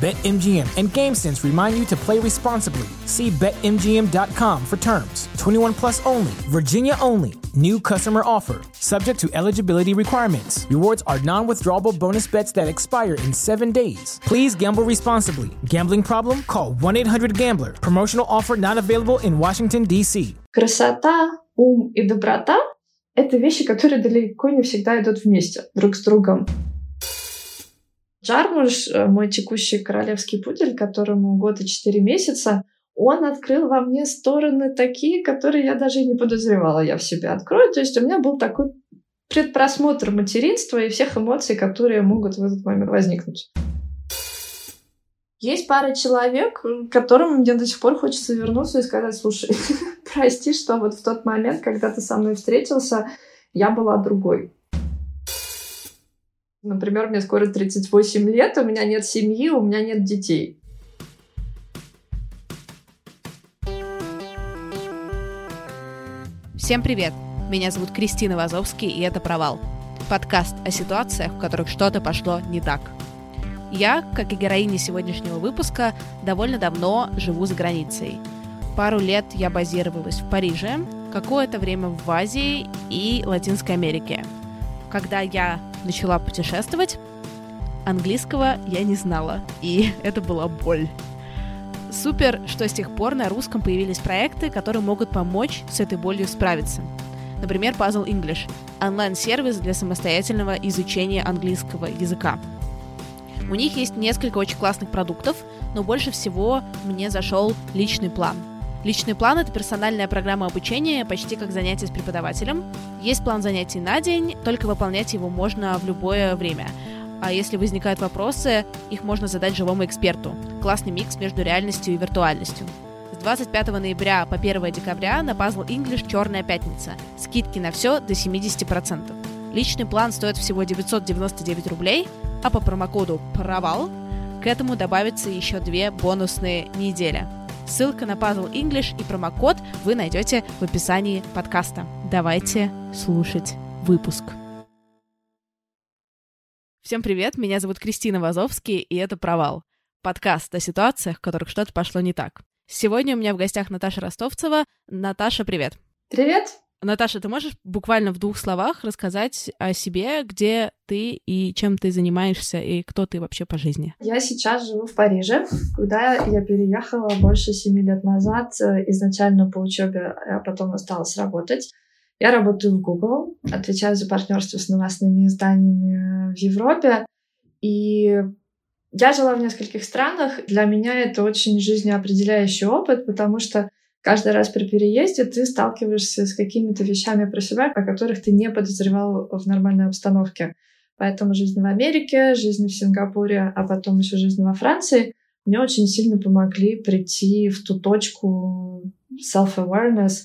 BetMGM and GameSense remind you to play responsibly. See BetMGM.com for terms. 21 plus only, Virginia only. New customer offer, subject to eligibility requirements. Rewards are non withdrawable bonus bets that expire in seven days. Please gamble responsibly. Gambling problem? Call 1 800 Gambler. Promotional offer not available in Washington, D.C. Красота, ум и доброта — это вещи, которые далеко не всегда идут вместе друг с другом. Джармуш, мой текущий королевский пудель, которому год и четыре месяца, он открыл во мне стороны такие, которые я даже и не подозревала я в себе открою. То есть у меня был такой предпросмотр материнства и всех эмоций, которые могут в этот момент возникнуть. Есть пара человек, которым мне до сих пор хочется вернуться и сказать, слушай, прости, что вот в тот момент, когда ты со мной встретился, я была другой. Например, мне скоро 38 лет, у меня нет семьи, у меня нет детей. Всем привет! Меня зовут Кристина Вазовский, и это «Провал» — подкаст о ситуациях, в которых что-то пошло не так. Я, как и героиня сегодняшнего выпуска, довольно давно живу за границей. Пару лет я базировалась в Париже, какое-то время в Азии и Латинской Америке. Когда я начала путешествовать, английского я не знала, и это была боль. Супер, что с тех пор на русском появились проекты, которые могут помочь с этой болью справиться. Например, Puzzle English — онлайн-сервис для самостоятельного изучения английского языка. У них есть несколько очень классных продуктов, но больше всего мне зашел личный план. Личный план — это персональная программа обучения, почти как занятие с преподавателем. Есть план занятий на день, только выполнять его можно в любое время. А если возникают вопросы, их можно задать живому эксперту. Классный микс между реальностью и виртуальностью. С 25 ноября по 1 декабря на Puzzle English «Черная пятница». Скидки на все до 70%. Личный план стоит всего 999 рублей, а по промокоду «Провал» к этому добавится еще две бонусные недели. Ссылка на Puzzle English и промокод вы найдете в описании подкаста. Давайте слушать выпуск. Всем привет, меня зовут Кристина Вазовский, и это «Провал» — подкаст о ситуациях, в которых что-то пошло не так. Сегодня у меня в гостях Наташа Ростовцева. Наташа, привет. Привет. Наташа, ты можешь буквально в двух словах рассказать о себе, где ты и чем ты занимаешься, и кто ты вообще по жизни? Я сейчас живу в Париже, куда я переехала больше семи лет назад, э, изначально по учебе, а потом осталась работать. Я работаю в Google, отвечаю за партнерство с новостными изданиями в Европе. И я жила в нескольких странах. Для меня это очень жизнеопределяющий опыт, потому что каждый раз при переезде ты сталкиваешься с какими-то вещами про себя, о которых ты не подозревал в нормальной обстановке. Поэтому жизнь в Америке, жизнь в Сингапуре, а потом еще жизнь во Франции мне очень сильно помогли прийти в ту точку self-awareness,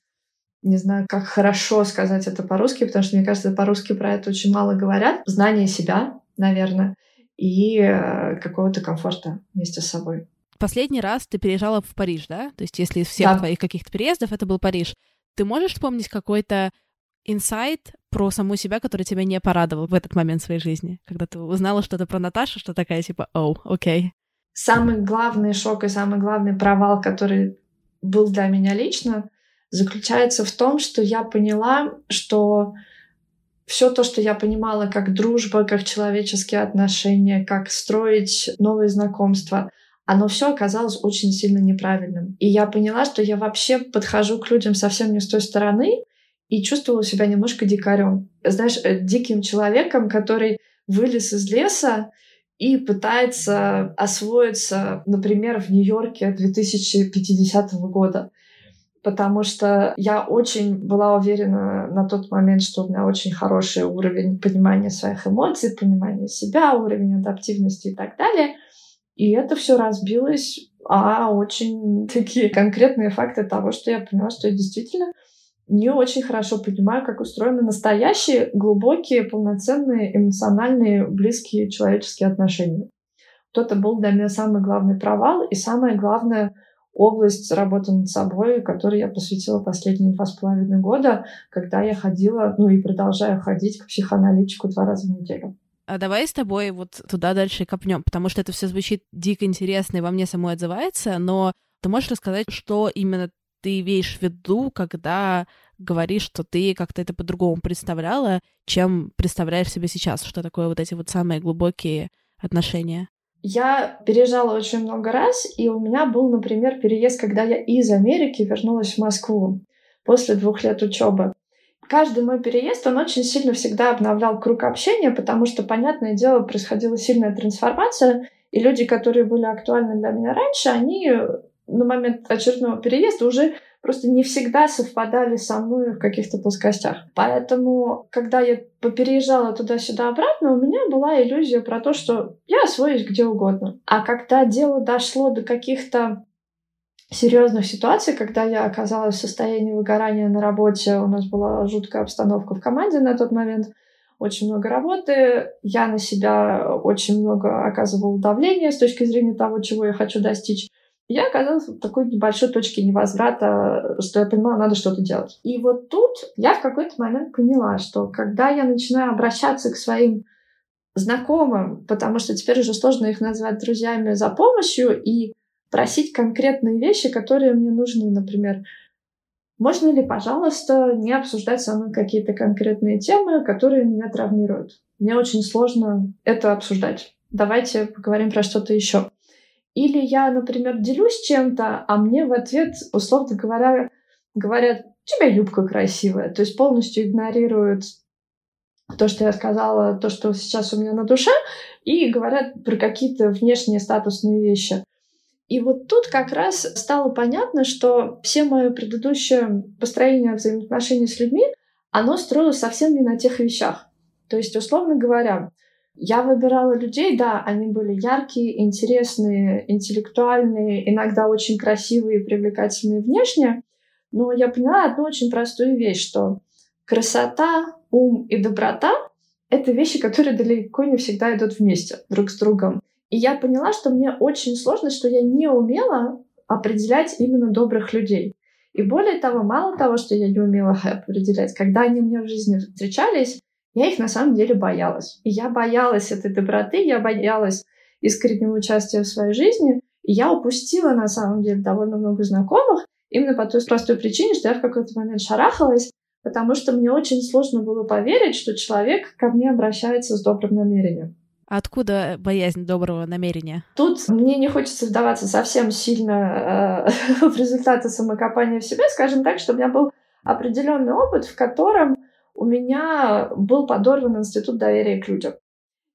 не знаю, как хорошо сказать это по-русски, потому что, мне кажется, по-русски про это очень мало говорят. Знание себя, наверное, и э, какого-то комфорта вместе с собой. Последний раз ты переезжала в Париж, да? То есть если из всех да. твоих каких-то переездов это был Париж. Ты можешь вспомнить какой-то инсайт про саму себя, который тебя не порадовал в этот момент своей жизни, когда ты узнала что-то про Наташу, что такая типа, оу, окей. Самый главный шок и самый главный провал, который был для меня лично, заключается в том, что я поняла, что все то, что я понимала как дружба, как человеческие отношения, как строить новые знакомства, оно все оказалось очень сильно неправильным. И я поняла, что я вообще подхожу к людям совсем не с той стороны и чувствовала себя немножко дикарем. Знаешь, э, диким человеком, который вылез из леса и пытается освоиться, например, в Нью-Йорке 2050 года. потому что я очень была уверена на тот момент, что у меня очень хороший уровень понимания своих эмоций, понимания себя, уровень адаптивности и так далее. И это все разбилось, а очень такие конкретные факты того, что я поняла, что я действительно не очень хорошо понимаю, как устроены настоящие, глубокие, полноценные, эмоциональные, близкие человеческие отношения. Вот это был для меня самый главный провал и самое главное область работы над собой, которой я посвятила последние два с половиной года, когда я ходила, ну и продолжаю ходить к психоаналитику два раза в неделю. А давай с тобой вот туда дальше копнем, потому что это все звучит дико интересно и во мне самой отзывается, но ты можешь рассказать, что именно ты имеешь в виду, когда говоришь, что ты как-то это по-другому представляла, чем представляешь себе сейчас, что такое вот эти вот самые глубокие отношения? Я переезжала очень много раз, и у меня был, например, переезд, когда я из Америки вернулась в Москву после двух лет учебы. Каждый мой переезд, он очень сильно всегда обновлял круг общения, потому что, понятное дело, происходила сильная трансформация, и люди, которые были актуальны для меня раньше, они на момент очередного переезда уже просто не всегда совпадали со мной в каких-то плоскостях. Поэтому, когда я попереезжала туда-сюда обратно, у меня была иллюзия про то, что я освоюсь где угодно. А когда дело дошло до каких-то серьезных ситуаций, когда я оказалась в состоянии выгорания на работе, у нас была жуткая обстановка в команде на тот момент, очень много работы, я на себя очень много оказывала давления с точки зрения того, чего я хочу достичь. Я оказалась в такой небольшой точке невозврата, что я понимала, надо что-то делать. И вот тут я в какой-то момент поняла, что когда я начинаю обращаться к своим знакомым, потому что теперь уже сложно их назвать друзьями за помощью и просить конкретные вещи, которые мне нужны, например, можно ли, пожалуйста, не обсуждать со мной какие-то конкретные темы, которые меня травмируют? Мне очень сложно это обсуждать. Давайте поговорим про что-то еще. Или я, например, делюсь чем-то, а мне в ответ, условно говоря, говорят, у тебя юбка красивая. То есть полностью игнорируют то, что я сказала, то, что сейчас у меня на душе, и говорят про какие-то внешние статусные вещи. И вот тут как раз стало понятно, что все мое предыдущее построение взаимоотношений с людьми, оно строилось совсем не на тех вещах. То есть, условно говоря, я выбирала людей, да, они были яркие, интересные, интеллектуальные, иногда очень красивые и привлекательные внешне, но я поняла одну очень простую вещь, что красота, ум и доброта — это вещи, которые далеко не всегда идут вместе друг с другом. И я поняла, что мне очень сложно, что я не умела определять именно добрых людей. И более того, мало того, что я не умела определять, когда они мне в жизни встречались, я их на самом деле боялась. И я боялась этой доброты, я боялась искреннего участия в своей жизни. И я упустила на самом деле довольно много знакомых именно по той простой причине, что я в какой-то момент шарахалась, потому что мне очень сложно было поверить, что человек ко мне обращается с добрым намерением. Откуда боязнь доброго намерения? Тут мне не хочется вдаваться совсем сильно э, в результаты самокопания в себе. Скажем так, что у меня был определенный опыт, в котором у меня был подорван институт доверия к людям.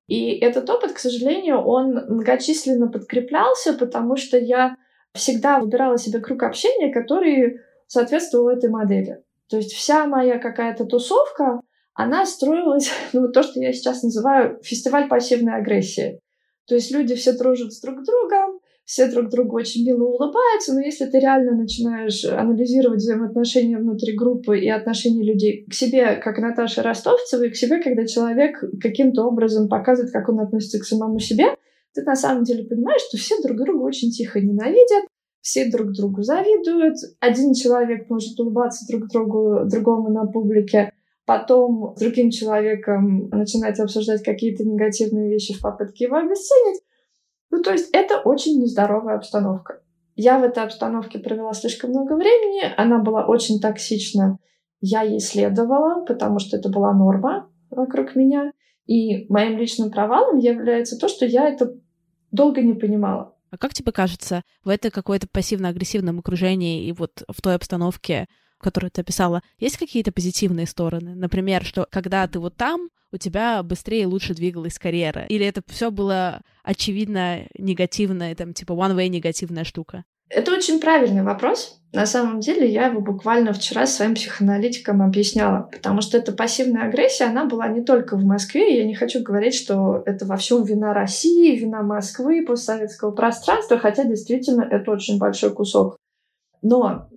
И этот опыт, к сожалению, он многочисленно подкреплялся, потому что я всегда выбирала себе круг общения, который соответствовал этой модели. То есть вся моя какая-то тусовка, она строилась, ну, то, что я сейчас называю фестиваль пассивной агрессии. То есть люди все дружат с друг другом, все друг другу очень мило улыбаются, но если ты реально начинаешь анализировать взаимоотношения внутри группы и отношения людей к себе, как Наташа Ростовцева, и к себе, когда человек каким-то образом показывает, как он относится к самому себе, ты на самом деле понимаешь, что все друг друга очень тихо ненавидят, все друг другу завидуют, один человек может улыбаться друг другу, другому на публике, потом с другим человеком начинать обсуждать какие-то негативные вещи в попытке его обесценить, ну, то есть это очень нездоровая обстановка. Я в этой обстановке провела слишком много времени, она была очень токсична. Я ей следовала, потому что это была норма вокруг меня. И моим личным провалом является то, что я это долго не понимала. А как тебе кажется, в этой какой-то пассивно-агрессивном окружении и вот в той обстановке, которую ты описала, есть какие-то позитивные стороны? Например, что когда ты вот там, у тебя быстрее и лучше двигалась карьера? Или это все было очевидно негативная, там, типа one-way негативная штука? Это очень правильный вопрос. На самом деле я его буквально вчера своим психоаналитикам объясняла, потому что эта пассивная агрессия, она была не только в Москве. Я не хочу говорить, что это во всем вина России, вина Москвы, постсоветского пространства, хотя действительно это очень большой кусок. Но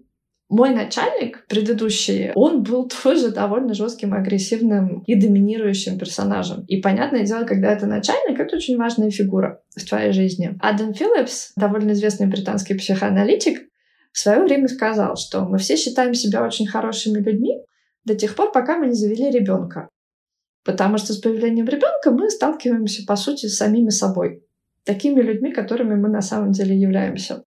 мой начальник предыдущий, он был тоже довольно жестким, агрессивным и доминирующим персонажем. И понятное дело, когда это начальник, это очень важная фигура в твоей жизни. Адам Филлипс, довольно известный британский психоаналитик, в свое время сказал, что мы все считаем себя очень хорошими людьми до тех пор, пока мы не завели ребенка. Потому что с появлением ребенка мы сталкиваемся, по сути, с самими собой. Такими людьми, которыми мы на самом деле являемся.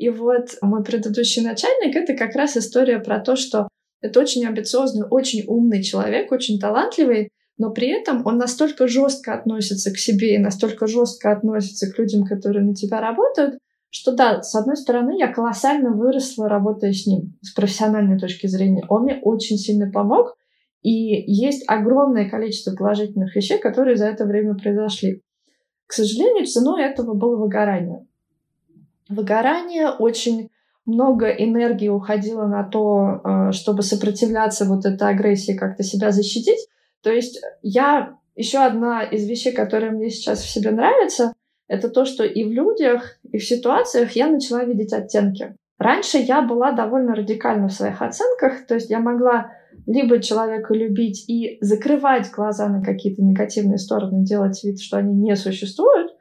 И вот мой предыдущий начальник — это как раз история про то, что это очень амбициозный, очень умный человек, очень талантливый, но при этом он настолько жестко относится к себе и настолько жестко относится к людям, которые на тебя работают, что да, с одной стороны, я колоссально выросла, работая с ним, с профессиональной точки зрения. Он мне очень сильно помог, и есть огромное количество положительных вещей, которые за это время произошли. К сожалению, ценой этого было выгорание выгорание, очень много энергии уходило на то, э, чтобы сопротивляться вот этой агрессии, как-то себя защитить. То есть я... Еще одна из вещей, которая мне сейчас в себе нравится, это то, что и в людях, и в ситуациях я начала видеть оттенки. Раньше я была довольно радикальна в своих оценках, то есть я могла либо человека любить и закрывать глаза на какие-то негативные стороны, делать вид, что они не существуют,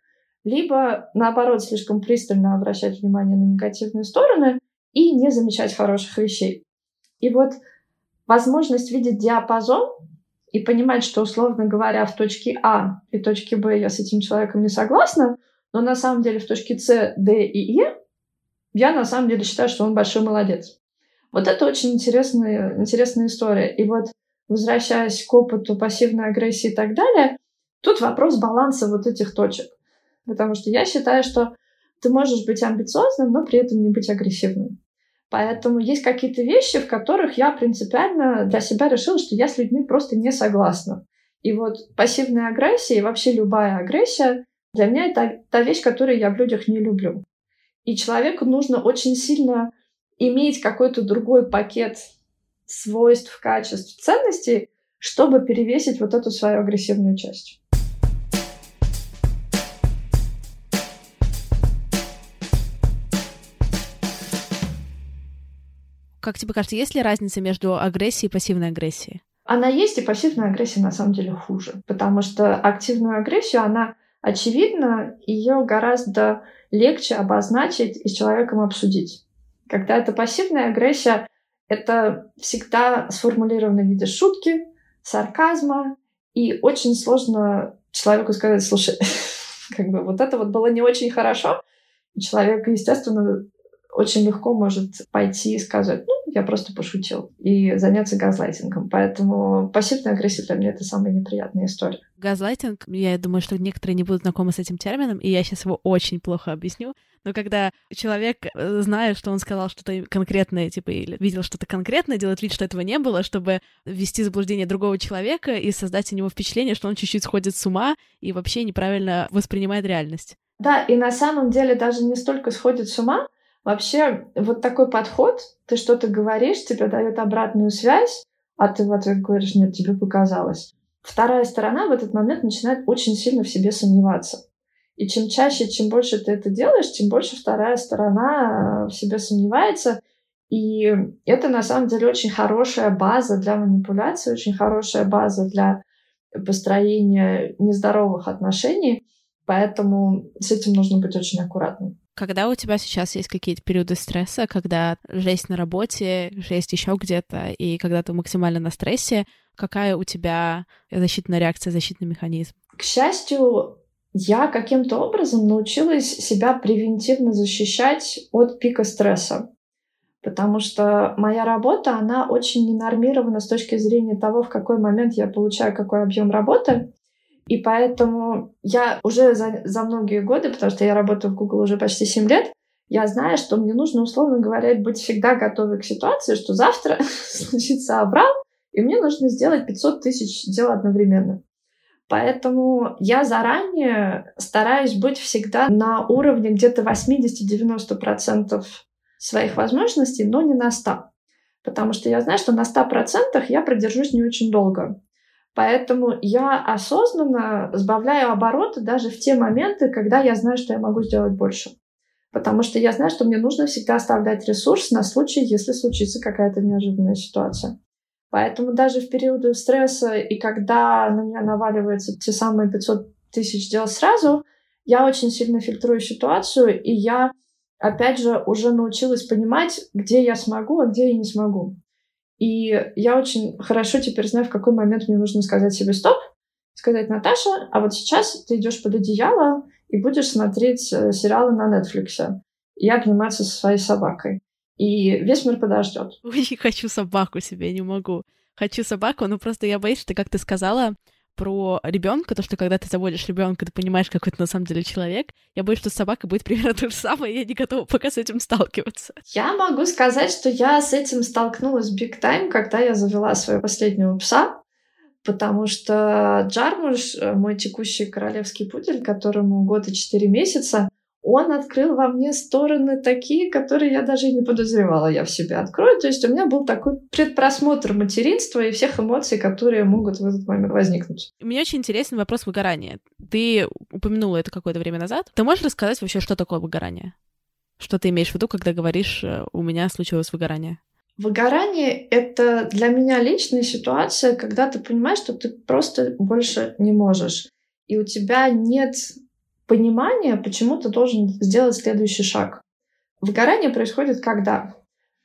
либо, наоборот, слишком пристально обращать внимание на негативные стороны и не замечать хороших вещей. И вот возможность видеть диапазон и понимать, что, условно говоря, в точке А и точке Б я с этим человеком не согласна, но на самом деле в точке С, Д и Е я на самом деле считаю, что он большой молодец. Вот это очень интересная, интересная история. И вот возвращаясь к опыту пассивной агрессии и так далее, тут вопрос баланса вот этих точек. Потому что я считаю, что ты можешь быть амбициозным, но при этом не быть агрессивным. Поэтому есть какие-то вещи, в которых я принципиально для себя решила, что я с людьми просто не согласна. И вот пассивная агрессия и вообще любая агрессия для меня это та вещь, которую я в людях не люблю. И человеку нужно очень сильно иметь какой-то другой пакет свойств, качеств, ценностей, чтобы перевесить вот эту свою агрессивную часть. Как тебе кажется, есть ли разница между агрессией и пассивной агрессией? Она есть, и пассивная агрессия на самом деле хуже. Потому что активную агрессию, она очевидна, ее гораздо легче обозначить и с человеком обсудить. Когда это пассивная агрессия, это всегда сформулировано в виде шутки, сарказма, и очень сложно человеку сказать, слушай, как бы вот это вот было не очень хорошо. Человек, естественно, очень легко может пойти и сказать, ну, я просто пошутил, и заняться газлайтингом. Поэтому пассивная агрессия для меня — это самая неприятная история. Газлайтинг, я думаю, что некоторые не будут знакомы с этим термином, и я сейчас его очень плохо объясню. Но когда человек, э, зная, что он сказал что-то конкретное, типа, или видел что-то конкретное, делает вид, что этого не было, чтобы ввести в заблуждение другого человека и создать у него впечатление, что он чуть-чуть сходит с ума и вообще неправильно воспринимает реальность. Да, и на самом деле даже не столько сходит с ума, Вообще, вот такой подход, ты что-то говоришь, тебе дает обратную связь, а ты в ответ говоришь, нет, тебе показалось. Вторая сторона в этот момент начинает очень сильно в себе сомневаться. И чем чаще, чем больше ты это делаешь, тем больше вторая сторона в себе сомневается. И это на самом деле очень хорошая база для манипуляции, очень хорошая база для построения нездоровых отношений. Поэтому с этим нужно быть очень аккуратным. Когда у тебя сейчас есть какие-то периоды стресса, когда жесть на работе, жесть еще где-то, и когда ты максимально на стрессе, какая у тебя защитная реакция, защитный механизм? К счастью, я каким-то образом научилась себя превентивно защищать от пика стресса. Потому что моя работа, она очень ненормирована с точки зрения того, в какой момент я получаю какой объем работы. И поэтому я уже за, за многие годы, потому что я работаю в Google уже почти 7 лет, я знаю, что мне нужно, условно говоря, быть всегда готовой к ситуации, что завтра случится обрал, и мне нужно сделать 500 тысяч дел одновременно. Поэтому я заранее стараюсь быть всегда на уровне где-то 80-90% своих возможностей, но не на 100%. Потому что я знаю, что на 100% я продержусь не очень долго. Поэтому я осознанно сбавляю обороты даже в те моменты, когда я знаю, что я могу сделать больше. Потому что я знаю, что мне нужно всегда оставлять ресурс на случай, если случится какая-то неожиданная ситуация. Поэтому даже в периоды стресса и когда на меня наваливаются те самые 500 тысяч дел сразу, я очень сильно фильтрую ситуацию, и я, опять же, уже научилась понимать, где я смогу, а где я не смогу. И я очень хорошо теперь знаю, в какой момент мне нужно сказать себе стоп, сказать, Наташа, а вот сейчас ты идешь под одеяло и будешь смотреть э, сериалы на Netflix и обниматься со своей собакой и весь мир подождет. Ой, хочу собаку себе, не могу. Хочу собаку, но просто я боюсь, что, как ты сказала, про ребенка, то, что когда ты заводишь ребенка, ты понимаешь, какой ты на самом деле человек. Я боюсь, что собака будет примерно то же самое, и я не готова пока с этим сталкиваться. Я могу сказать, что я с этим столкнулась big time, когда я завела своего последнего пса, потому что Джармуш, э, мой текущий королевский пудель, которому год и четыре месяца, он открыл во мне стороны такие, которые я даже и не подозревала я в себе открою. То есть у меня был такой предпросмотр материнства и всех эмоций, которые могут в этот момент возникнуть. Мне очень интересен вопрос выгорания. Ты упомянула это какое-то время назад. Ты можешь рассказать вообще, что такое выгорание? Что ты имеешь в виду, когда говоришь э, «у меня случилось выгорание»? Выгорание — это для меня личная ситуация, когда ты понимаешь, что ты просто больше не можешь. И у тебя нет понимание, почему ты должен сделать следующий шаг. Выгорание происходит когда?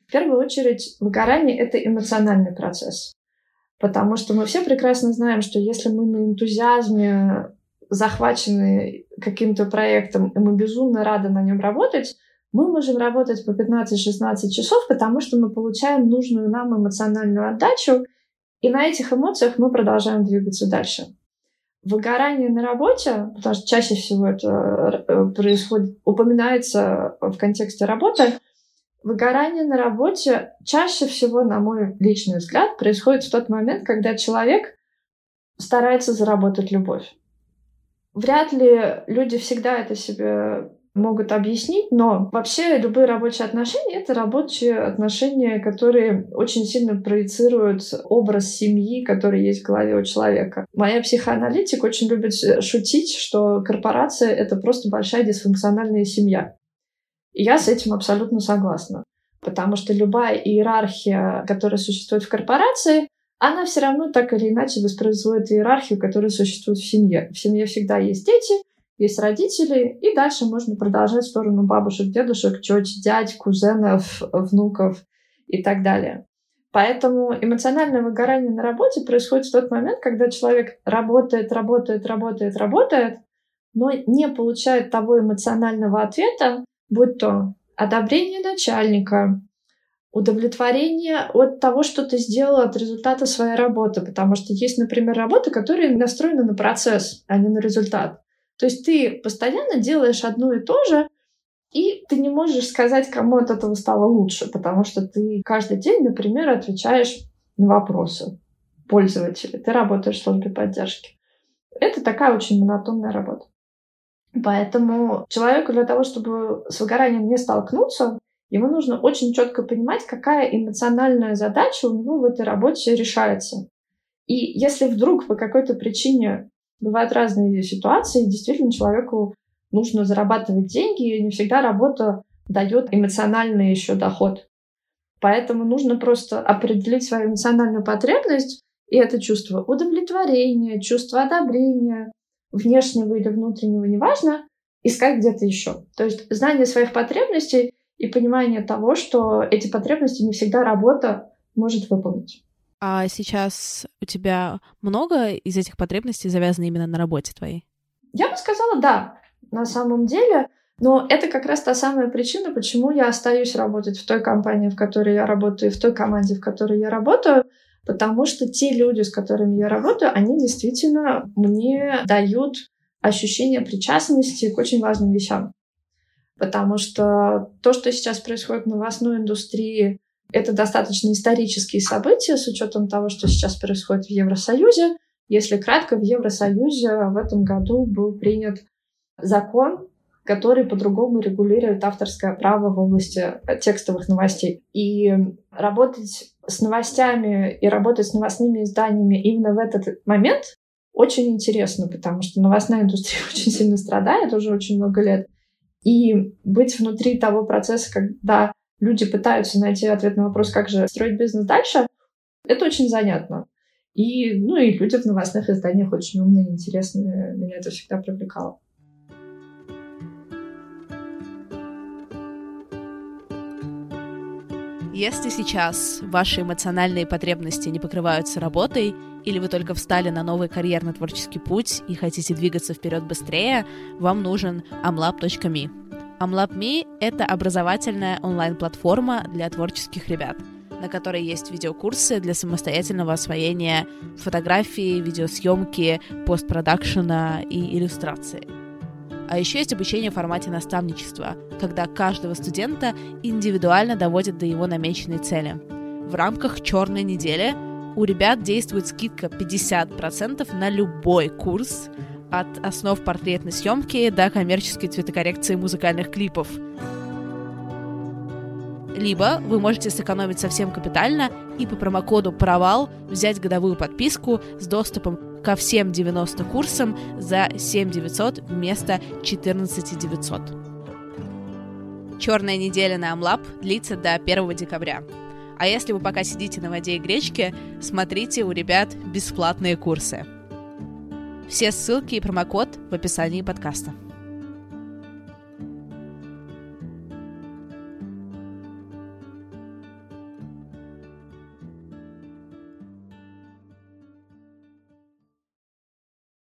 В первую очередь, выгорание — это эмоциональный процесс. Потому что мы все прекрасно знаем, что если мы на энтузиазме захвачены каким-то проектом, и мы безумно рады на нем работать, мы можем работать по 15-16 часов, потому что мы получаем нужную нам эмоциональную отдачу, и на этих эмоциях мы продолжаем двигаться дальше. Выгорание на работе, потому что чаще всего это э, происходит, упоминается в контексте работы, выгорание на работе чаще всего, на мой личный взгляд, происходит в тот момент, когда человек старается заработать любовь. Вряд ли люди всегда это себе могут объяснить, но вообще любые рабочие отношения — это рабочие отношения, которые очень сильно проецируют образ семьи, который есть в голове у человека. Моя психоаналитик очень любит шутить, что корпорация — это просто большая дисфункциональная семья. И я с этим абсолютно согласна. Потому что любая иерархия, которая существует в корпорации, она все равно так или иначе воспроизводит иерархию, которая существует в семье. В семье всегда есть дети, есть родители, и дальше можно продолжать в сторону бабушек, дедушек, теть, дядь, кузенов, внуков и так далее. Поэтому эмоциональное выгорание на работе происходит в тот момент, когда человек работает, работает, работает, работает, но не получает того эмоционального ответа, будь то одобрение начальника, удовлетворение от того, что ты сделал от результата своей работы. Потому что есть, например, работы, которые настроены на процесс, а не на результат. То есть ты постоянно делаешь одно и то же, и ты не можешь сказать, кому от этого стало лучше, потому что ты каждый день, например, отвечаешь на вопросы пользователей. Ты работаешь в службе поддержки. Это такая очень монотонная работа. Поэтому человеку для того, чтобы с выгоранием не столкнуться, ему нужно очень четко понимать, какая эмоциональная задача у него в этой работе решается. И если вдруг по какой-то причине Бывают разные ситуации, действительно человеку нужно зарабатывать деньги, и не всегда работа дает эмоциональный еще доход. Поэтому нужно просто определить свою эмоциональную потребность, и это чувство удовлетворения, чувство одобрения, внешнего или внутреннего, неважно, искать где-то еще. То есть знание своих потребностей и понимание того, что эти потребности не всегда работа может выполнить. А сейчас у тебя много из этих потребностей завязано именно на работе твоей? Я бы сказала, да, на самом деле. Но это как раз та самая причина, почему я остаюсь работать в той компании, в которой я работаю, в той команде, в которой я работаю, потому что те люди, с которыми я работаю, они действительно мне дают ощущение причастности к очень важным вещам. Потому что то, что сейчас происходит в новостной индустрии, это достаточно исторические события с учетом того, что сейчас происходит в Евросоюзе. Если кратко, в Евросоюзе в этом году был принят закон, который по-другому регулирует авторское право в области текстовых новостей. И работать с новостями и работать с новостными изданиями именно в этот момент очень интересно, потому что новостная индустрия очень сильно страдает уже очень много лет. И быть внутри того процесса, когда люди пытаются найти ответ на вопрос, как же строить бизнес дальше, это очень занятно. И, ну, и люди в новостных изданиях очень умные, интересные. Меня это всегда привлекало. Если сейчас ваши эмоциональные потребности не покрываются работой, или вы только встали на новый карьерно-творческий путь и хотите двигаться вперед быстрее, вам нужен amlab.me. AmLab.me — это образовательная онлайн-платформа для творческих ребят, на которой есть видеокурсы для самостоятельного освоения фотографии, видеосъемки, постпродакшена и иллюстрации. А еще есть обучение в формате наставничества, когда каждого студента индивидуально доводят до его намеченной цели. В рамках черной недели у ребят действует скидка 50% на любой курс, от основ портретной съемки до коммерческой цветокоррекции музыкальных клипов. Либо вы можете сэкономить совсем капитально и по промокоду «Провал» взять годовую подписку с доступом ко всем 90 курсам за 7 900 вместо 14 900. Черная неделя на Амлаб длится до 1 декабря. А если вы пока сидите на воде и гречке, смотрите у ребят бесплатные курсы. Все ссылки и промокод в описании подкаста.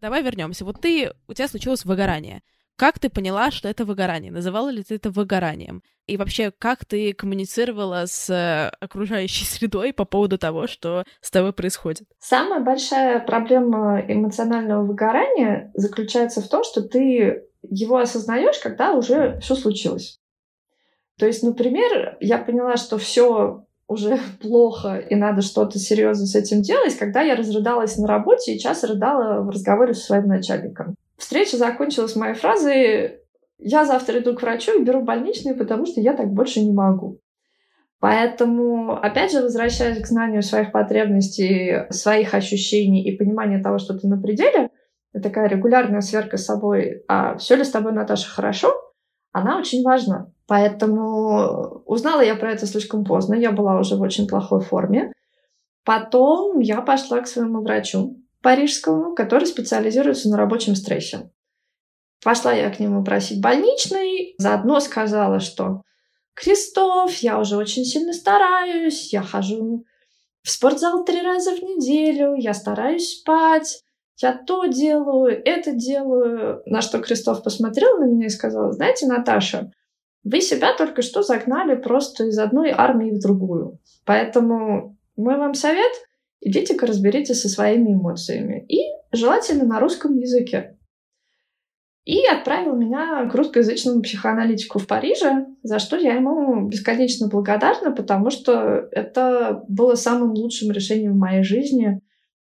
Давай вернемся. Вот ты, у тебя случилось выгорание. Как ты поняла, что это выгорание? Называла ли ты это выгоранием? И вообще, как ты коммуницировала с э, окружающей средой по поводу того, что с тобой происходит? Самая большая проблема эмоционального выгорания заключается в том, что ты его осознаешь, когда уже все случилось. То есть, например, я поняла, что все уже плохо и надо что-то серьезно с этим делать, когда я разрыдалась на работе и час рыдала в разговоре со своим начальником. Встреча закончилась моей фразой «Я завтра иду к врачу и беру больничный, потому что я так больше не могу». Поэтому, опять же, возвращаясь к знанию своих потребностей, своих ощущений и пониманию того, что ты на пределе, такая регулярная сверка с собой, а все ли с тобой, Наташа, хорошо, она очень важна. Поэтому узнала я про это слишком поздно, я была уже в очень плохой форме. Потом я пошла к своему врачу, парижскому, который специализируется на рабочем стрессе. Пошла я к нему просить больничный, заодно сказала, что «Кристоф, я уже очень сильно стараюсь, я хожу в спортзал три раза в неделю, я стараюсь спать, я то делаю, это делаю». На что Кристоф посмотрел на меня и сказал, «Знаете, Наташа, вы себя только что загнали просто из одной армии в другую. Поэтому мой вам совет — Идите-ка разберитесь со своими эмоциями. И желательно на русском языке. И отправил меня к русскоязычному психоаналитику в Париже, за что я ему бесконечно благодарна, потому что это было самым лучшим решением в моей жизни.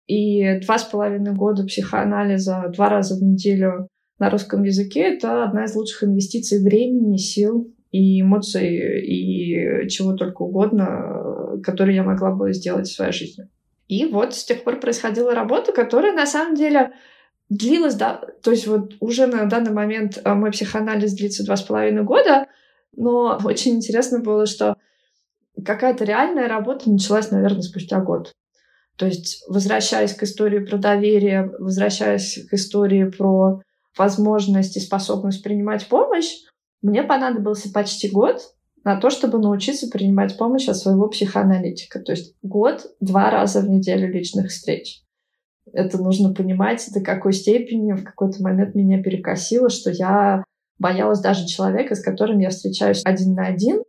И два с половиной года психоанализа два раза в неделю на русском языке — это одна из лучших инвестиций времени, сил и эмоций, и чего только угодно, которые я могла бы сделать в своей жизни. И вот с тех пор происходила работа, которая на самом деле длилась, да, то есть вот уже на данный момент э, мой психоанализ длится два с половиной года, но очень интересно было, что какая-то реальная работа началась, наверное, спустя год. То есть, возвращаясь к истории про доверие, возвращаясь к истории про возможность и способность принимать помощь, мне понадобился почти год, на то, чтобы научиться принимать помощь от своего психоаналитика. То есть год, два раза в неделю личных встреч. Это нужно понимать, до какой степени в какой-то момент меня перекосило, что я боялась даже человека, с которым я встречаюсь один на один,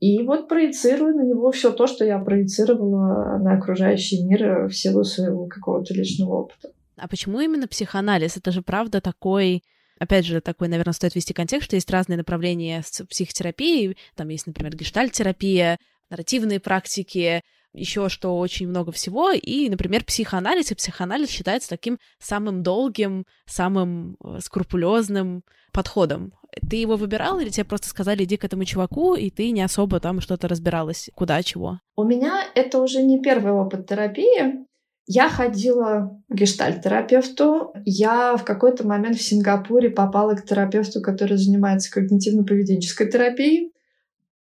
и вот проецирую на него все то, что я проецировала на окружающий мир в силу своего какого-то личного опыта. А почему именно психоанализ? Это же правда такой Опять же, такой, наверное, стоит вести контекст, что есть разные направления с психотерапией. Там есть, например, гештальтерапия, нарративные практики, еще что очень много всего, и, например, психоанализ, и психоанализ считается таким самым долгим, самым э, скрупулезным подходом. Ты его выбирал, или тебе просто сказали, иди к этому чуваку, и ты не особо там что-то разбиралась, куда, чего? У меня это уже не первый опыт терапии. Я ходила к гештальт-терапевту. Я в какой-то момент в Сингапуре попала к терапевту, который занимается когнитивно-поведенческой терапией,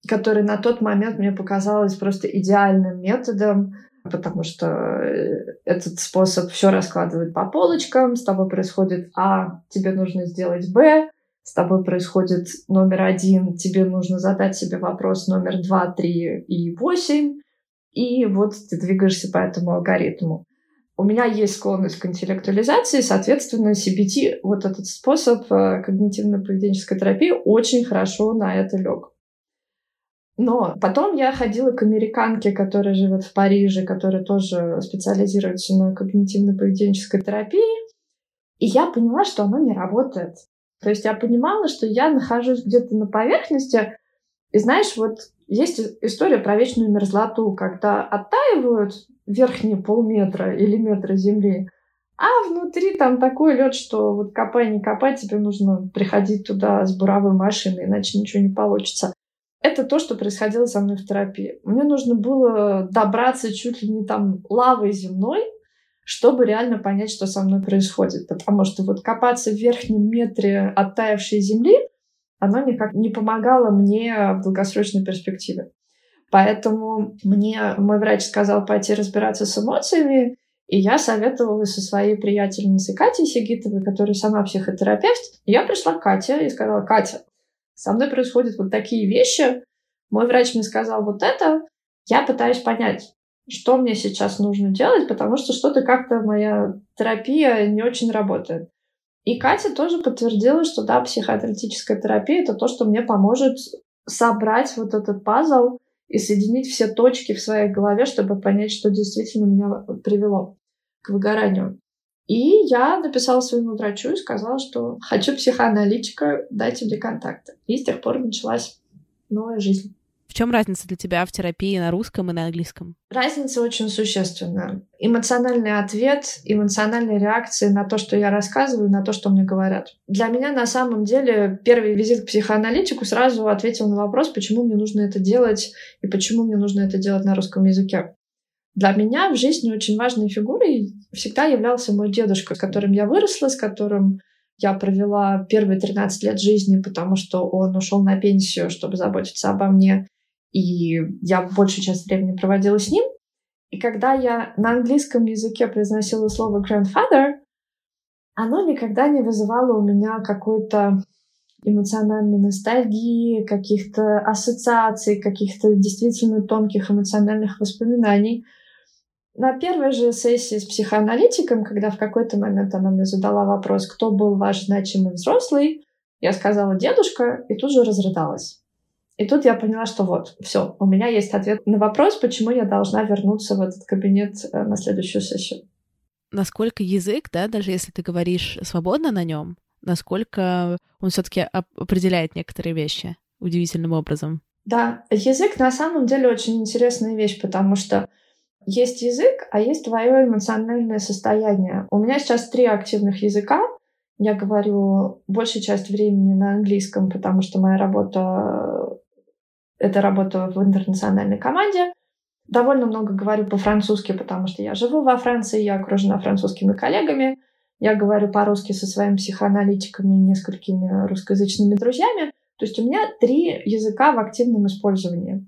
который на тот момент мне показалось просто идеальным методом, потому что э, этот способ все раскладывает по полочкам. С тобой происходит А, тебе нужно сделать Б, с тобой происходит номер один, тебе нужно задать себе вопрос номер два, три и восемь, и вот ты двигаешься по этому алгоритму. У меня есть склонность к интеллектуализации, соответственно, CBT, вот этот способ э, когнитивно-поведенческой терапии, очень хорошо на это лег. Но потом я ходила к американке, которая живет в Париже, которая тоже специализируется на когнитивно-поведенческой терапии, и я поняла, что оно не работает. То есть я понимала, что я нахожусь где-то на поверхности, и знаешь, вот есть история про вечную мерзлоту, когда оттаивают верхние полметра или метра земли, а внутри там такой лед, что вот копай, не копай, тебе нужно приходить туда с буровой машиной, иначе ничего не получится. Это то, что происходило со мной в терапии. Мне нужно было добраться чуть ли не там лавой земной, чтобы реально понять, что со мной происходит. Потому что вот копаться в верхнем метре оттаившей земли, оно никак не помогало мне в долгосрочной перспективе. Поэтому мне мой врач сказал пойти разбираться с эмоциями, и я советовала со своей приятельницей Катей Сигитовой, которая сама психотерапевт. я пришла к Кате и сказала, Катя, со мной происходят вот такие вещи, мой врач мне сказал вот это, я пытаюсь понять, что мне сейчас нужно делать, потому что что-то как-то моя терапия не очень работает. И Катя тоже подтвердила, что да, психоаналитическая терапия — это то, что мне поможет собрать вот этот пазл и соединить все точки в своей голове, чтобы понять, что действительно меня привело к выгоранию. И я написала своему врачу и сказала, что хочу психоаналитика, дайте мне контакты. И с тех пор началась новая жизнь. В чем разница для тебя в терапии на русском и на английском? Разница очень существенная. Эмоциональный ответ, эмоциональные реакции на то, что я рассказываю, на то, что мне говорят. Для меня на самом деле первый визит к психоаналитику сразу ответил на вопрос, почему мне нужно это делать и почему мне нужно это делать на русском языке. Для меня в жизни очень важной фигурой всегда являлся мой дедушка, с которым я выросла, с которым я провела первые 13 лет жизни, потому что он ушел на пенсию, чтобы заботиться обо мне и я большую часть времени проводила с ним. И когда я на английском языке произносила слово grandfather, оно никогда не вызывало у меня какой-то эмоциональной ностальгии, каких-то ассоциаций, каких-то действительно тонких эмоциональных воспоминаний. На первой же сессии с психоаналитиком, когда в какой-то момент она мне задала вопрос, кто был ваш значимый взрослый, я сказала дедушка и тут же разрыдалась. И тут я поняла, что вот, все, у меня есть ответ на вопрос, почему я должна вернуться в этот кабинет э, на следующую сессию. Насколько язык, да, даже если ты говоришь свободно на нем, насколько он все-таки определяет некоторые вещи удивительным образом. Да, язык на самом деле очень интересная вещь, потому что есть язык, а есть твое эмоциональное состояние. У меня сейчас три активных языка. Я говорю большую часть времени на английском, потому что моя работа это работа в интернациональной команде. Довольно много говорю по-французски, потому что я живу во Франции, я окружена французскими коллегами. Я говорю по-русски со своими психоаналитиками и несколькими русскоязычными друзьями. То есть у меня три языка в активном использовании.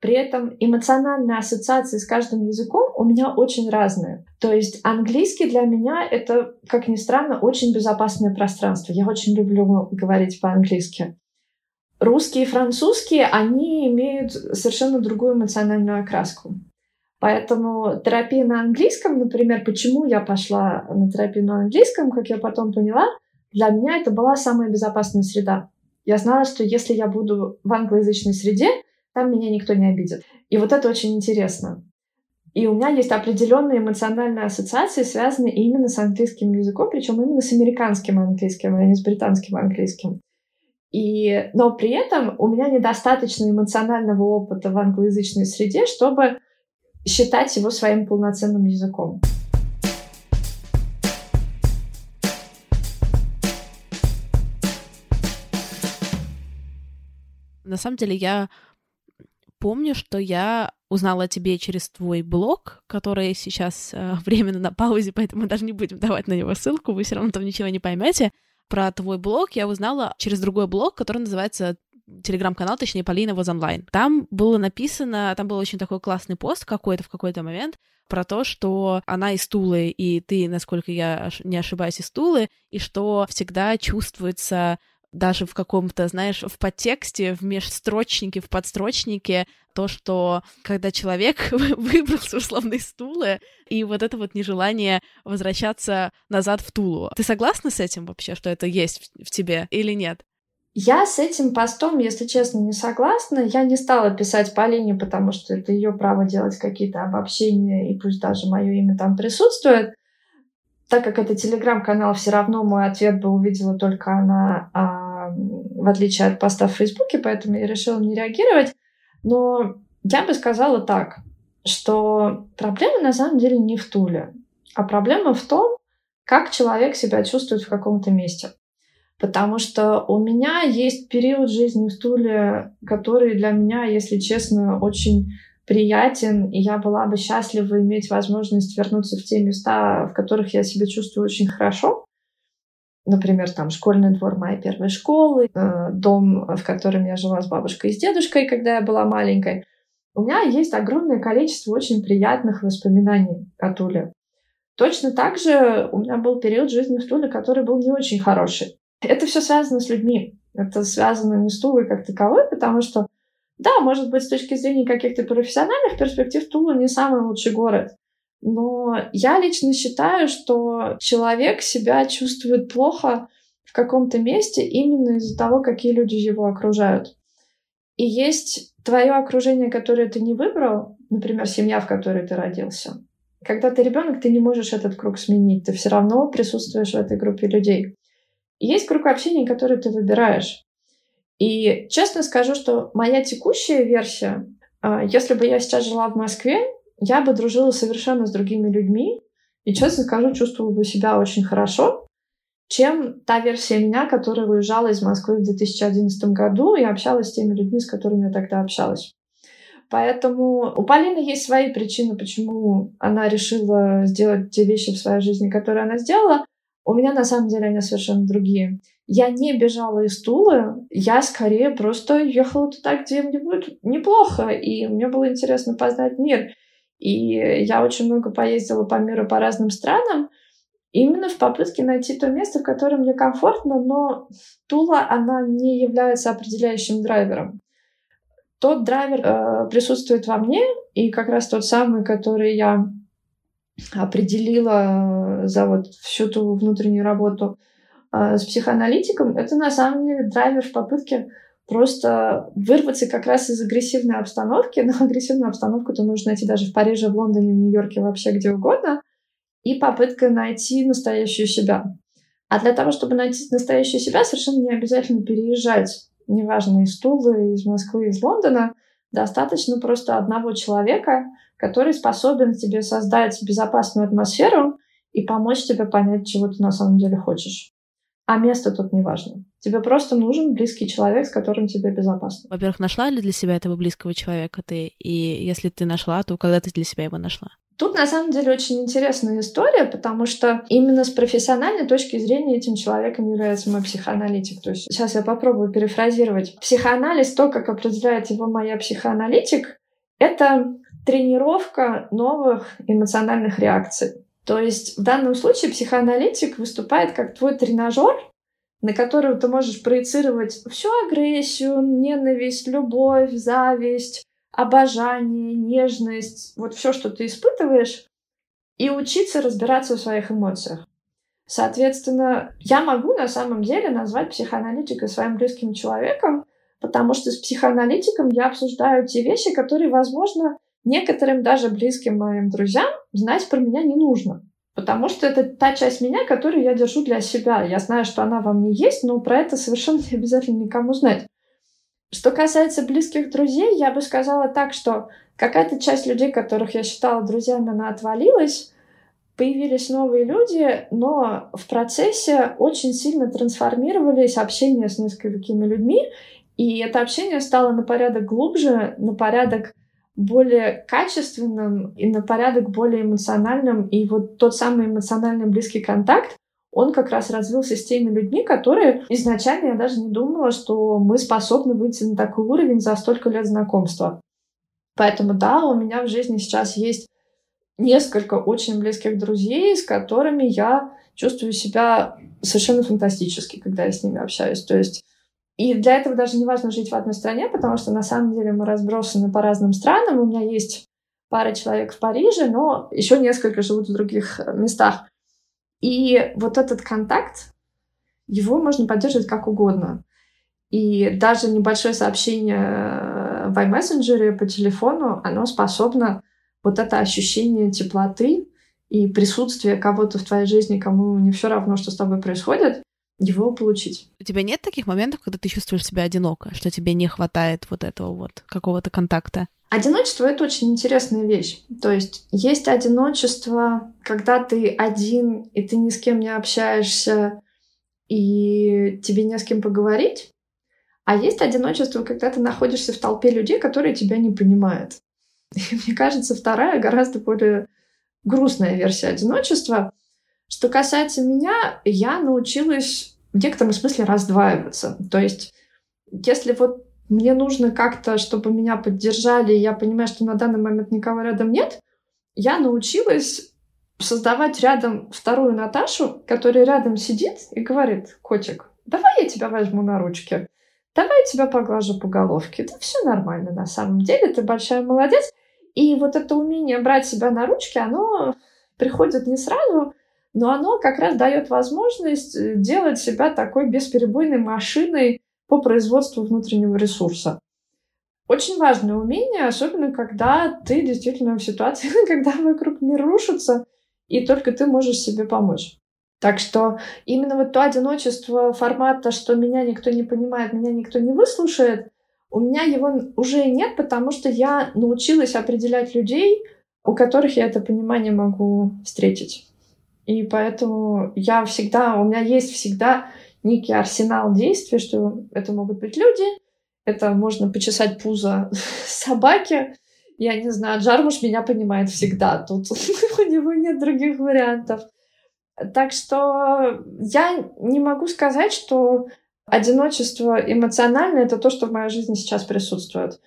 При этом эмоциональные ассоциации с каждым языком у меня очень разные. То есть английский для меня это, как ни странно, очень безопасное пространство. Я очень люблю говорить по-английски русские и французские, они имеют совершенно другую эмоциональную окраску. Поэтому терапия на английском, например, почему я пошла на терапию на английском, как я потом поняла, для меня это была самая безопасная среда. Я знала, что если я буду в англоязычной среде, там меня никто не обидит. И вот это очень интересно. И у меня есть определенные эмоциональные ассоциации, связанные именно с английским языком, причем именно с американским английским, а не с британским английским. И, но при этом у меня недостаточно эмоционального опыта в англоязычной среде, чтобы считать его своим полноценным языком. На самом деле я помню, что я узнала о тебе через твой блог, который сейчас э, временно на паузе, поэтому даже не будем давать на него ссылку, вы все равно там ничего не поймете. Про твой блог я узнала через другой блог, который называется телеграм-канал, точнее, Полина воз онлайн. Там было написано, там был очень такой классный пост какой-то в какой-то момент про то, что она из Тулы, и ты, насколько я не ошибаюсь, из Тулы, и что всегда чувствуется даже в каком-то, знаешь, в подтексте, в межстрочнике, в подстрочнике, то, что когда человек выбрался условно из Тулы, и вот это вот нежелание возвращаться назад в Тулу. Ты согласна с этим вообще, что это есть в тебе или нет? Я с этим постом, если честно, не согласна. Я не стала писать Полине, потому что это ее право делать какие-то обобщения, и пусть даже мое имя там присутствует. Так как это телеграм-канал, все равно мой ответ бы увидела только она, а, в отличие от поста в Фейсбуке, поэтому я решила не реагировать. Но я бы сказала так, что проблема на самом деле не в Туле, а проблема в том, как человек себя чувствует в каком-то месте. Потому что у меня есть период жизни в Туле, который для меня, если честно, очень приятен, и я была бы счастлива иметь возможность вернуться в те места, в которых я себя чувствую очень хорошо. Например, там школьный двор моей первой школы, э, дом, в котором я жила с бабушкой и с дедушкой, когда я была маленькой. У меня есть огромное количество очень приятных воспоминаний о Туле. Точно так же у меня был период жизни в Туле, который был не очень хороший. Это все связано с людьми. Это связано не с Тулой как таковой, потому что, да, может быть, с точки зрения каких-то профессиональных перспектив Тула не самый лучший город. Но я лично считаю, что человек себя чувствует плохо в каком-то месте именно из-за того, какие люди его окружают. И есть твое окружение, которое ты не выбрал, например, семья, в которой ты родился. Когда ты ребенок, ты не можешь этот круг сменить, ты все равно присутствуешь в этой группе людей есть круг общения, который ты выбираешь. И честно скажу, что моя текущая версия, а, если бы я сейчас жила в Москве, я бы дружила совершенно с другими людьми, и, честно скажу, чувствовала бы себя очень хорошо, чем та версия меня, которая выезжала из Москвы в 2011 году и общалась с теми людьми, с которыми я тогда общалась. Поэтому у Полины есть свои причины, почему она решила сделать те вещи в своей жизни, которые она сделала. У меня на самом деле они совершенно другие. Я не бежала из Тулы, я скорее просто ехала туда, где мне будет неплохо, и мне было интересно познать мир. И я очень много поездила по миру, по разным странам, именно в попытке найти то место, в котором мне комфортно, но Тула, она не является определяющим драйвером. Тот драйвер э, присутствует во мне, и как раз тот самый, который я определила за вот всю ту внутреннюю работу с психоаналитиком, это на самом деле драйвер в попытке просто вырваться как раз из агрессивной обстановки. Но агрессивную обстановку ты можешь найти даже в Париже, в Лондоне, в Нью-Йорке, вообще где угодно. И попытка найти настоящую себя. А для того, чтобы найти настоящую себя, совершенно не обязательно переезжать. Неважно, из Тулы, из Москвы, из Лондона. Достаточно просто одного человека, который способен тебе создать безопасную атмосферу и помочь тебе понять, чего ты на самом деле хочешь. А место тут не важно. Тебе просто нужен близкий человек, с которым тебе безопасно. Во-первых, нашла ли для себя этого близкого человека ты? И если ты нашла, то когда ты для себя его нашла? Тут на самом деле очень интересная история, потому что именно с профессиональной точки зрения этим человеком является мой психоаналитик. То есть сейчас я попробую перефразировать. Психоанализ, то, как определяет его моя психоаналитик, это тренировка новых эмоциональных реакций. То есть в данном случае психоаналитик выступает как твой тренажер, на которого ты можешь проецировать всю агрессию, ненависть, любовь, зависть, обожание, нежность, вот все, что ты испытываешь, и учиться разбираться в своих эмоциях. Соответственно, я могу на самом деле назвать психоаналитика своим близким человеком, потому что с психоаналитиком я обсуждаю те вещи, которые, возможно, некоторым даже близким моим друзьям знать про меня не нужно. Потому что это та часть меня, которую я держу для себя. Я знаю, что она во мне есть, но про это совершенно не обязательно никому знать. Что касается близких друзей, я бы сказала так, что Какая-то часть людей, которых я считала друзьями, она отвалилась, появились новые люди, но в процессе очень сильно трансформировались общение с несколькими людьми, и это общение стало на порядок глубже, на порядок более качественным и на порядок более эмоциональным. И вот тот самый эмоциональный близкий контакт, он как раз развился с теми людьми, которые изначально я даже не думала, что мы способны выйти на такой уровень за столько лет знакомства. Поэтому да, у меня в жизни сейчас есть несколько очень близких друзей, с которыми я чувствую себя совершенно фантастически, когда я с ними общаюсь. То есть и для этого даже не важно жить в одной стране, потому что на самом деле мы разбросаны по разным странам. У меня есть пара человек в Париже, но еще несколько живут в других э, местах. И вот этот контакт, его можно поддерживать как угодно. И даже небольшое сообщение э, в iMessenger по телефону, оно способно вот это ощущение теплоты и присутствия кого-то в твоей жизни, кому не все равно, что с тобой происходит, его получить. У тебя нет таких моментов, когда ты чувствуешь себя одиноко, что тебе не хватает вот этого вот какого-то контакта? Одиночество — это очень интересная вещь. То есть есть одиночество, когда ты один, и ты ни с кем не общаешься, и тебе не с кем поговорить. А есть одиночество, когда ты находишься в толпе людей, которые тебя не понимают. И мне кажется, вторая гораздо более грустная версия одиночества — что касается меня, я научилась в некотором смысле раздваиваться. То есть, если вот мне нужно как-то, чтобы меня поддержали, и я понимаю, что на данный момент никого рядом нет, я научилась создавать рядом вторую Наташу, которая рядом сидит и говорит, котик, давай я тебя возьму на ручки, давай я тебя поглажу по головке. Да все нормально на самом деле, ты большая молодец. И вот это умение брать себя на ручки, оно приходит не сразу, но оно как раз дает возможность э, делать себя такой бесперебойной машиной по производству внутреннего ресурса. Очень важное умение, особенно когда ты действительно в ситуации, когда вокруг мир рушится, и только ты можешь себе помочь. Так что именно вот то одиночество формата, что меня никто не понимает, меня никто не выслушает, у меня его уже нет, потому что я научилась определять людей, у которых я это понимание могу встретить. И поэтому я всегда, у меня есть всегда некий арсенал действий, что это могут быть люди, это можно почесать пузо собаки. Я не знаю, Джармуш меня понимает всегда. Тут у него нет других вариантов. Так что я не могу сказать, что одиночество эмоциональное — это то, что в моей жизни сейчас присутствует.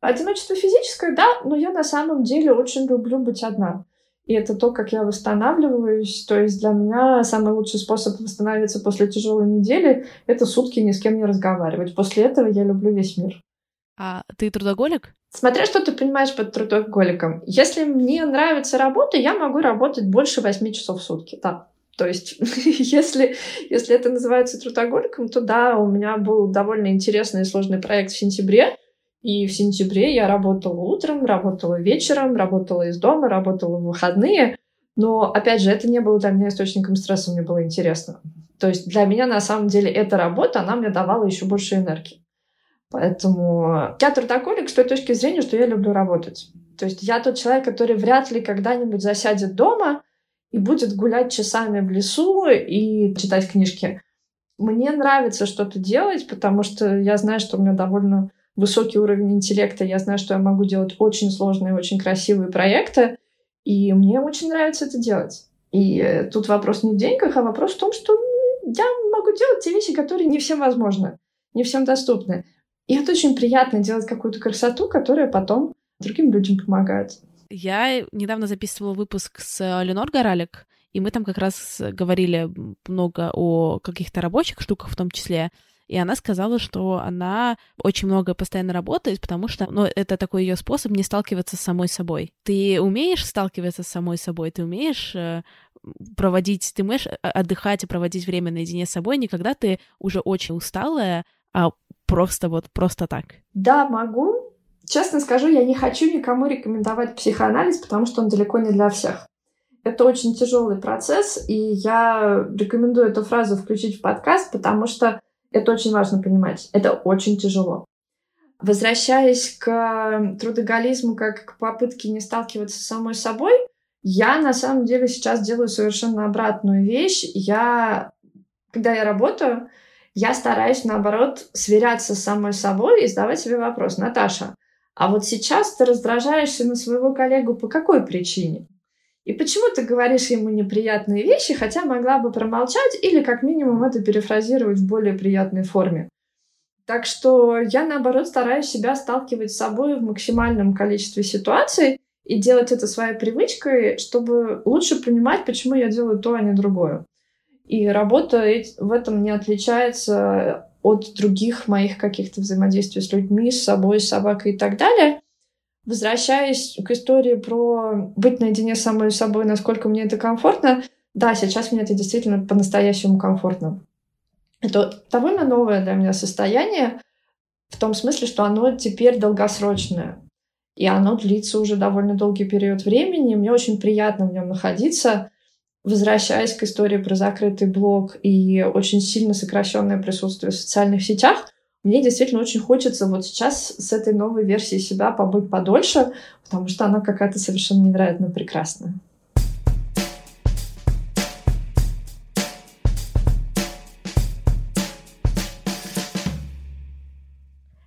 Одиночество физическое, да, но я на самом деле очень люблю быть одна. И это то, как я восстанавливаюсь. То есть для меня самый лучший способ восстановиться после тяжелой недели — это сутки ни с кем не разговаривать. После этого я люблю весь мир. А ты трудоголик? Смотря что ты понимаешь под трудоголиком. Если мне нравится работа, я могу работать больше 8 часов в сутки. Да. То есть, если, если это называется трудоголиком, то да, у меня был довольно интересный и сложный проект в сентябре, и в сентябре я работала утром, работала вечером, работала из дома, работала в выходные. Но, опять же, это не было для меня источником стресса, мне было интересно. То есть для меня, на самом деле, эта работа, она мне давала еще больше энергии. Поэтому я трудоголик с той точки зрения, что я люблю работать. То есть я тот человек, который вряд ли когда-нибудь засядет дома и будет гулять часами в лесу и читать книжки. Мне нравится что-то делать, потому что я знаю, что у меня довольно высокий уровень интеллекта, я знаю, что я могу делать очень сложные, очень красивые проекты, и мне очень нравится это делать. И э, тут вопрос не в деньгах, а вопрос в том, что я могу делать те вещи, которые не всем возможны, не всем доступны. И это очень приятно делать какую-то красоту, которая потом другим людям помогает. Я недавно записывала выпуск с Ленор Горалик, и мы там как раз говорили много о каких-то рабочих штуках в том числе. И она сказала, что она очень много постоянно работает, потому что ну, это такой ее способ не сталкиваться с самой собой. Ты умеешь сталкиваться с самой собой, ты умеешь э, проводить, ты умеешь э, отдыхать и проводить время наедине с собой, не когда ты уже очень усталая, а просто вот просто так. Да, могу. Честно скажу, я не хочу никому рекомендовать психоанализ, потому что он далеко не для всех. Это очень тяжелый процесс, и я рекомендую эту фразу включить в подкаст, потому что это очень важно понимать. Это очень тяжело. Возвращаясь к трудоголизму как к попытке не сталкиваться с самой собой, я на самом деле сейчас делаю совершенно обратную вещь. Я, когда я работаю, я стараюсь, наоборот, сверяться с самой собой и задавать себе вопрос, Наташа, а вот сейчас ты раздражаешься на своего коллегу по какой причине? И почему ты говоришь ему неприятные вещи, хотя могла бы промолчать или как минимум это перефразировать в более приятной форме? Так что я, наоборот, стараюсь себя сталкивать с собой в максимальном количестве ситуаций и делать это своей привычкой, чтобы лучше понимать, почему я делаю то, а не другое. И работа в этом не отличается от других моих каких-то взаимодействий с людьми, с собой, с собакой и так далее. Возвращаясь к истории про быть наедине с самой собой, насколько мне это комфортно, да, сейчас мне это действительно по-настоящему комфортно. Это довольно новое для меня состояние, в том смысле, что оно теперь долгосрочное. И оно длится уже довольно долгий период времени. Мне очень приятно в нем находиться. Возвращаясь к истории про закрытый блог и очень сильно сокращенное присутствие в социальных сетях, мне действительно очень хочется вот сейчас с этой новой версией себя побыть подольше, потому что она какая-то совершенно невероятно прекрасная.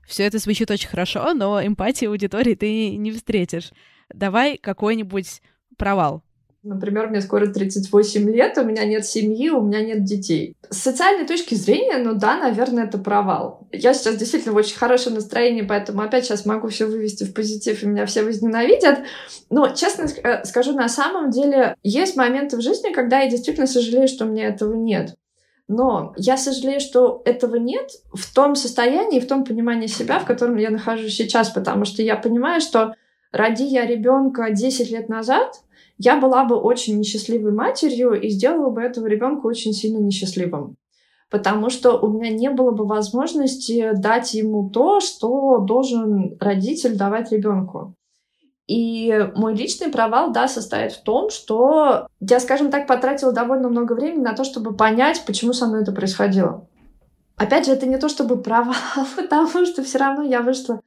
Все это звучит очень хорошо, но эмпатии аудитории ты не встретишь. Давай какой-нибудь провал. Например, мне скоро 38 лет, у меня нет семьи, у меня нет детей. С социальной точки зрения, ну да, наверное, это провал. Я сейчас действительно в очень хорошем настроении, поэтому опять сейчас могу все вывести в позитив, и меня все возненавидят. Но, честно э, скажу, на самом деле есть моменты в жизни, когда я действительно сожалею, что у меня этого нет. Но я сожалею, что этого нет в том состоянии, в том понимании себя, в котором я нахожусь сейчас, потому что я понимаю, что ради я ребенка 10 лет назад, я была бы очень несчастливой матерью и сделала бы этого ребенка очень сильно несчастливым. Потому что у меня не было бы возможности дать ему то, что должен родитель давать ребенку. И мой личный провал, да, состоит в том, что я, скажем так, потратила довольно много времени на то, чтобы понять, почему со мной это происходило. Опять же, это не то чтобы провал, потому что все равно я вышла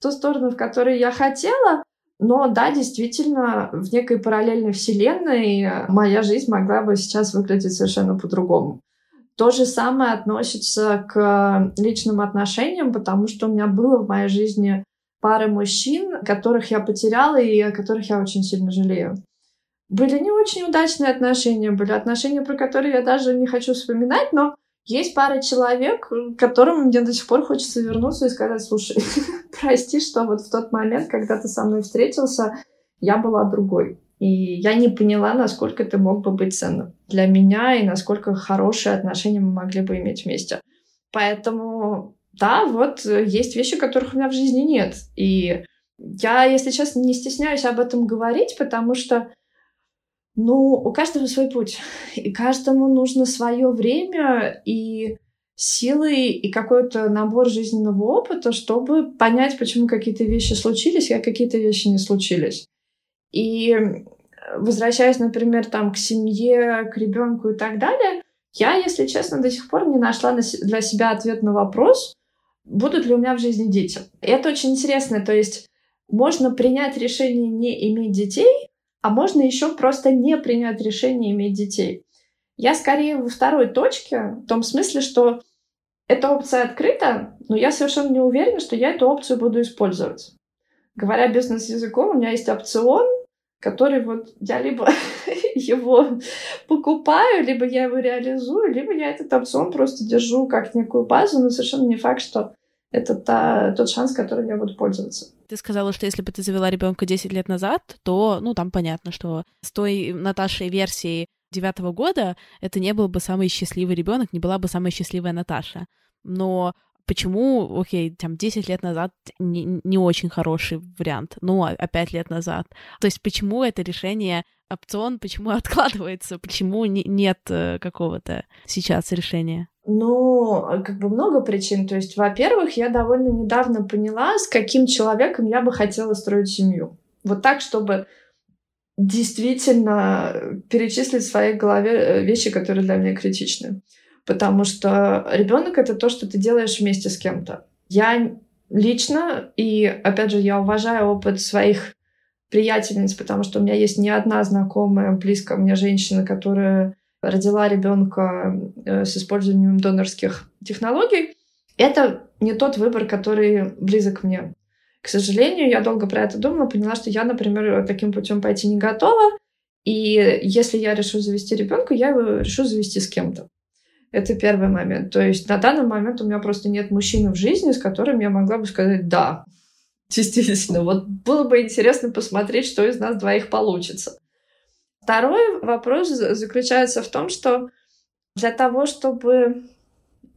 ту сторону, в которой я хотела, но да, действительно, в некой параллельной вселенной моя жизнь могла бы сейчас выглядеть совершенно по-другому. То же самое относится к личным отношениям, потому что у меня было в моей жизни пара мужчин, которых я потеряла и о которых я очень сильно жалею. Были не очень удачные отношения, были отношения, про которые я даже не хочу вспоминать, но есть пара человек, которым мне до сих пор хочется вернуться и сказать, слушай, прости, что вот в тот момент, когда ты со мной встретился, я была другой. И я не поняла, насколько ты мог бы быть ценным для меня и насколько хорошие отношения мы могли бы иметь вместе. Поэтому, да, вот есть вещи, которых у меня в жизни нет. И я, если честно, не стесняюсь об этом говорить, потому что ну, у каждого свой путь, и каждому нужно свое время и силы и какой-то набор жизненного опыта, чтобы понять, почему какие-то вещи случились, а какие-то вещи не случились. И возвращаясь, например, там к семье, к ребенку и так далее, я, если честно, до сих пор не нашла для себя ответ на вопрос, будут ли у меня в жизни дети. И это очень интересно. То есть можно принять решение не иметь детей, а можно еще просто не принять решение иметь детей. Я скорее во второй точке, в том смысле, что эта опция открыта, но я совершенно не уверена, что я эту опцию буду использовать. Говоря бизнес-языком, у меня есть опцион, который вот я либо его покупаю, либо я его реализую, либо я этот опцион просто держу как некую базу, но совершенно не факт, что это та, тот шанс, которым я буду пользоваться. Ты сказала, что если бы ты завела ребенка 10 лет назад, то, ну, там понятно, что с той Наташей версии девятого года это не был бы самый счастливый ребенок, не была бы самая счастливая Наташа. Но почему, окей, там 10 лет назад не, не очень хороший вариант, ну, а 5 лет назад? То есть почему это решение опцион, почему откладывается, почему не, нет э, какого-то сейчас решения? Ну, как бы много причин. То есть, во-первых, я довольно недавно поняла, с каким человеком я бы хотела строить семью. Вот так, чтобы действительно перечислить в своей голове э, вещи, которые для меня критичны. Потому что ребенок это то, что ты делаешь вместе с кем-то. Я лично, и, опять же, я уважаю опыт своих приятельниц, потому что у меня есть не одна знакомая, близкая мне женщина, которая родила ребенка э, с использованием донорских технологий. Это не тот выбор, который близок мне. К сожалению, я долго про это думала, поняла, что я, например, таким путем пойти не готова. И если я решу завести ребенка, я его решу завести с кем-то. Это первый момент. То есть на данный момент у меня просто нет мужчины в жизни, с которым я могла бы сказать «да». Действительно, вот было бы интересно посмотреть, что из нас двоих получится. Второй вопрос заключается в том, что для того, чтобы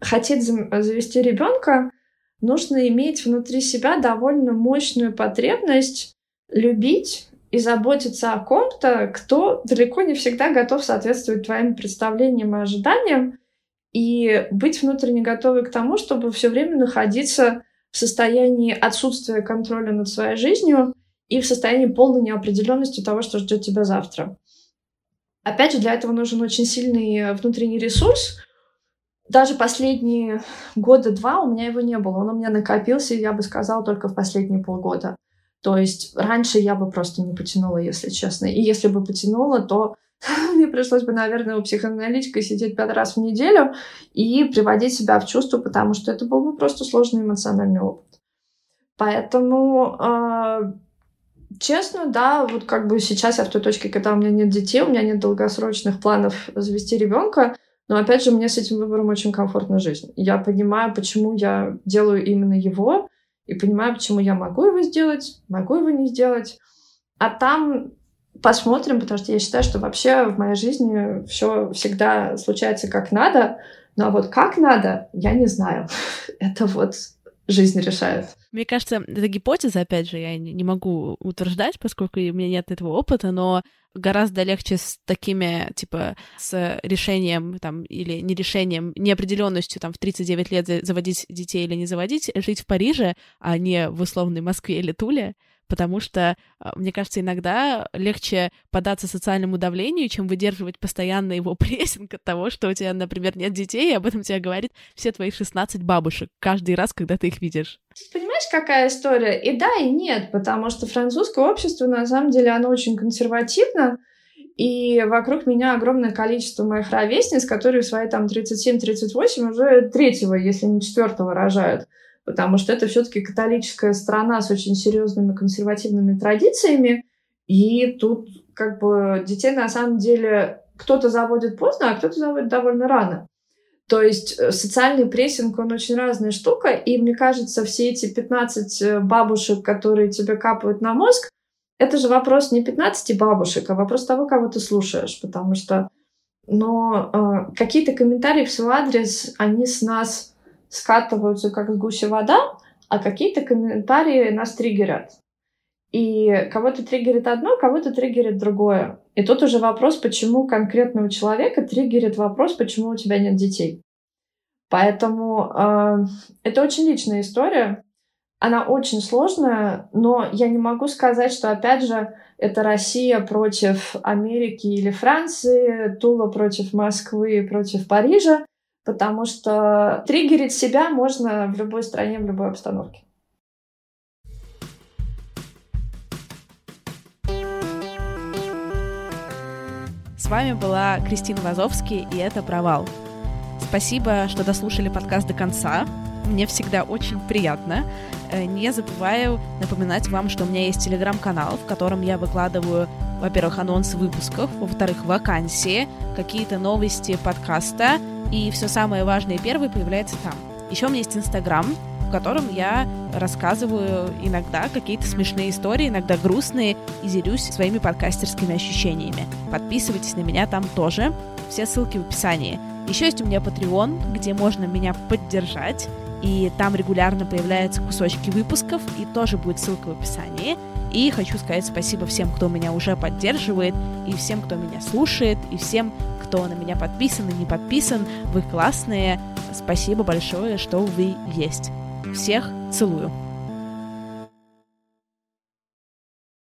хотеть завести ребенка, нужно иметь внутри себя довольно мощную потребность любить и заботиться о ком-то, кто далеко не всегда готов соответствовать твоим представлениям и ожиданиям, и быть внутренне готовой к тому, чтобы все время находиться в состоянии отсутствия контроля над своей жизнью и в состоянии полной неопределенности того, что ждет тебя завтра. Опять же, для этого нужен очень сильный внутренний ресурс. Даже последние года два у меня его не было. Он у меня накопился, я бы сказала, только в последние полгода. То есть раньше я бы просто не потянула, если честно. И если бы потянула, то мне пришлось бы, наверное, у психоаналитика сидеть пять раз в неделю и приводить себя в чувство, потому что это был бы просто сложный эмоциональный опыт. Поэтому, э, честно, да, вот как бы сейчас я в той точке, когда у меня нет детей, у меня нет долгосрочных планов завести ребенка, но опять же, мне с этим выбором очень комфортно жизнь. Я понимаю, почему я делаю именно его, и понимаю, почему я могу его сделать, могу его не сделать. А там посмотрим, потому что я считаю, что вообще в моей жизни все всегда случается как надо, но вот как надо, я не знаю. Это вот жизнь решает. Мне кажется, это гипотеза, опять же, я не могу утверждать, поскольку у меня нет этого опыта, но гораздо легче с такими, типа, с решением, там, или не решением, неопределенностью, там, в 39 лет заводить детей или не заводить, жить в Париже, а не в условной Москве или Туле, потому что, а, мне кажется, иногда легче податься социальному давлению, чем выдерживать постоянно его прессинг от того, что у тебя, например, нет детей, и об этом тебе говорит все твои 16 бабушек каждый раз, когда ты их видишь. Понимаешь, какая история? И да, и нет, потому что французское общество, на самом деле, оно очень консервативно, и вокруг меня огромное количество моих ровесниц, которые свои там 37-38 уже третьего, если не четвертого рожают потому что это все-таки католическая страна с очень серьезными консервативными традициями, и тут как бы детей на самом деле кто-то заводит поздно, а кто-то заводит довольно рано. То есть э, социальный прессинг, он очень разная штука, и мне кажется, все эти 15 э, бабушек, которые тебе капают на мозг, это же вопрос не 15 бабушек, а вопрос того, кого ты слушаешь, потому что но э, какие-то комментарии в свой адрес, они с нас скатываются как с гуся вода, а какие-то комментарии нас триггерят. И кого-то триггерит одно, кого-то триггерит другое. И тут уже вопрос, почему конкретного человека триггерит вопрос, почему у тебя нет детей. Поэтому э, это очень личная история. Она очень сложная, но я не могу сказать, что, опять же, это Россия против Америки или Франции, Тула против Москвы, против Парижа потому что триггерить себя можно в любой стране, в любой обстановке. С вами была Кристина Вазовский, и это «Провал». Спасибо, что дослушали подкаст до конца. Мне всегда очень приятно. Э, не забываю напоминать вам, что у меня есть телеграм-канал, в котором я выкладываю, во-первых, анонсы выпусков, во-вторых, вакансии, какие-то новости подкаста, и все самое важное первое появляется там. Еще у меня есть Инстаграм, в котором я рассказываю иногда какие-то смешные истории, иногда грустные, и делюсь своими подкастерскими ощущениями. Подписывайтесь на меня там тоже, все ссылки в описании. Еще есть у меня Patreon, где можно меня поддержать, и там регулярно появляются кусочки выпусков, и тоже будет ссылка в описании. И хочу сказать спасибо всем, кто меня уже поддерживает, и всем, кто меня слушает, и всем, кто на меня подписан и не подписан. Вы классные. Спасибо большое, что вы есть. Всех целую.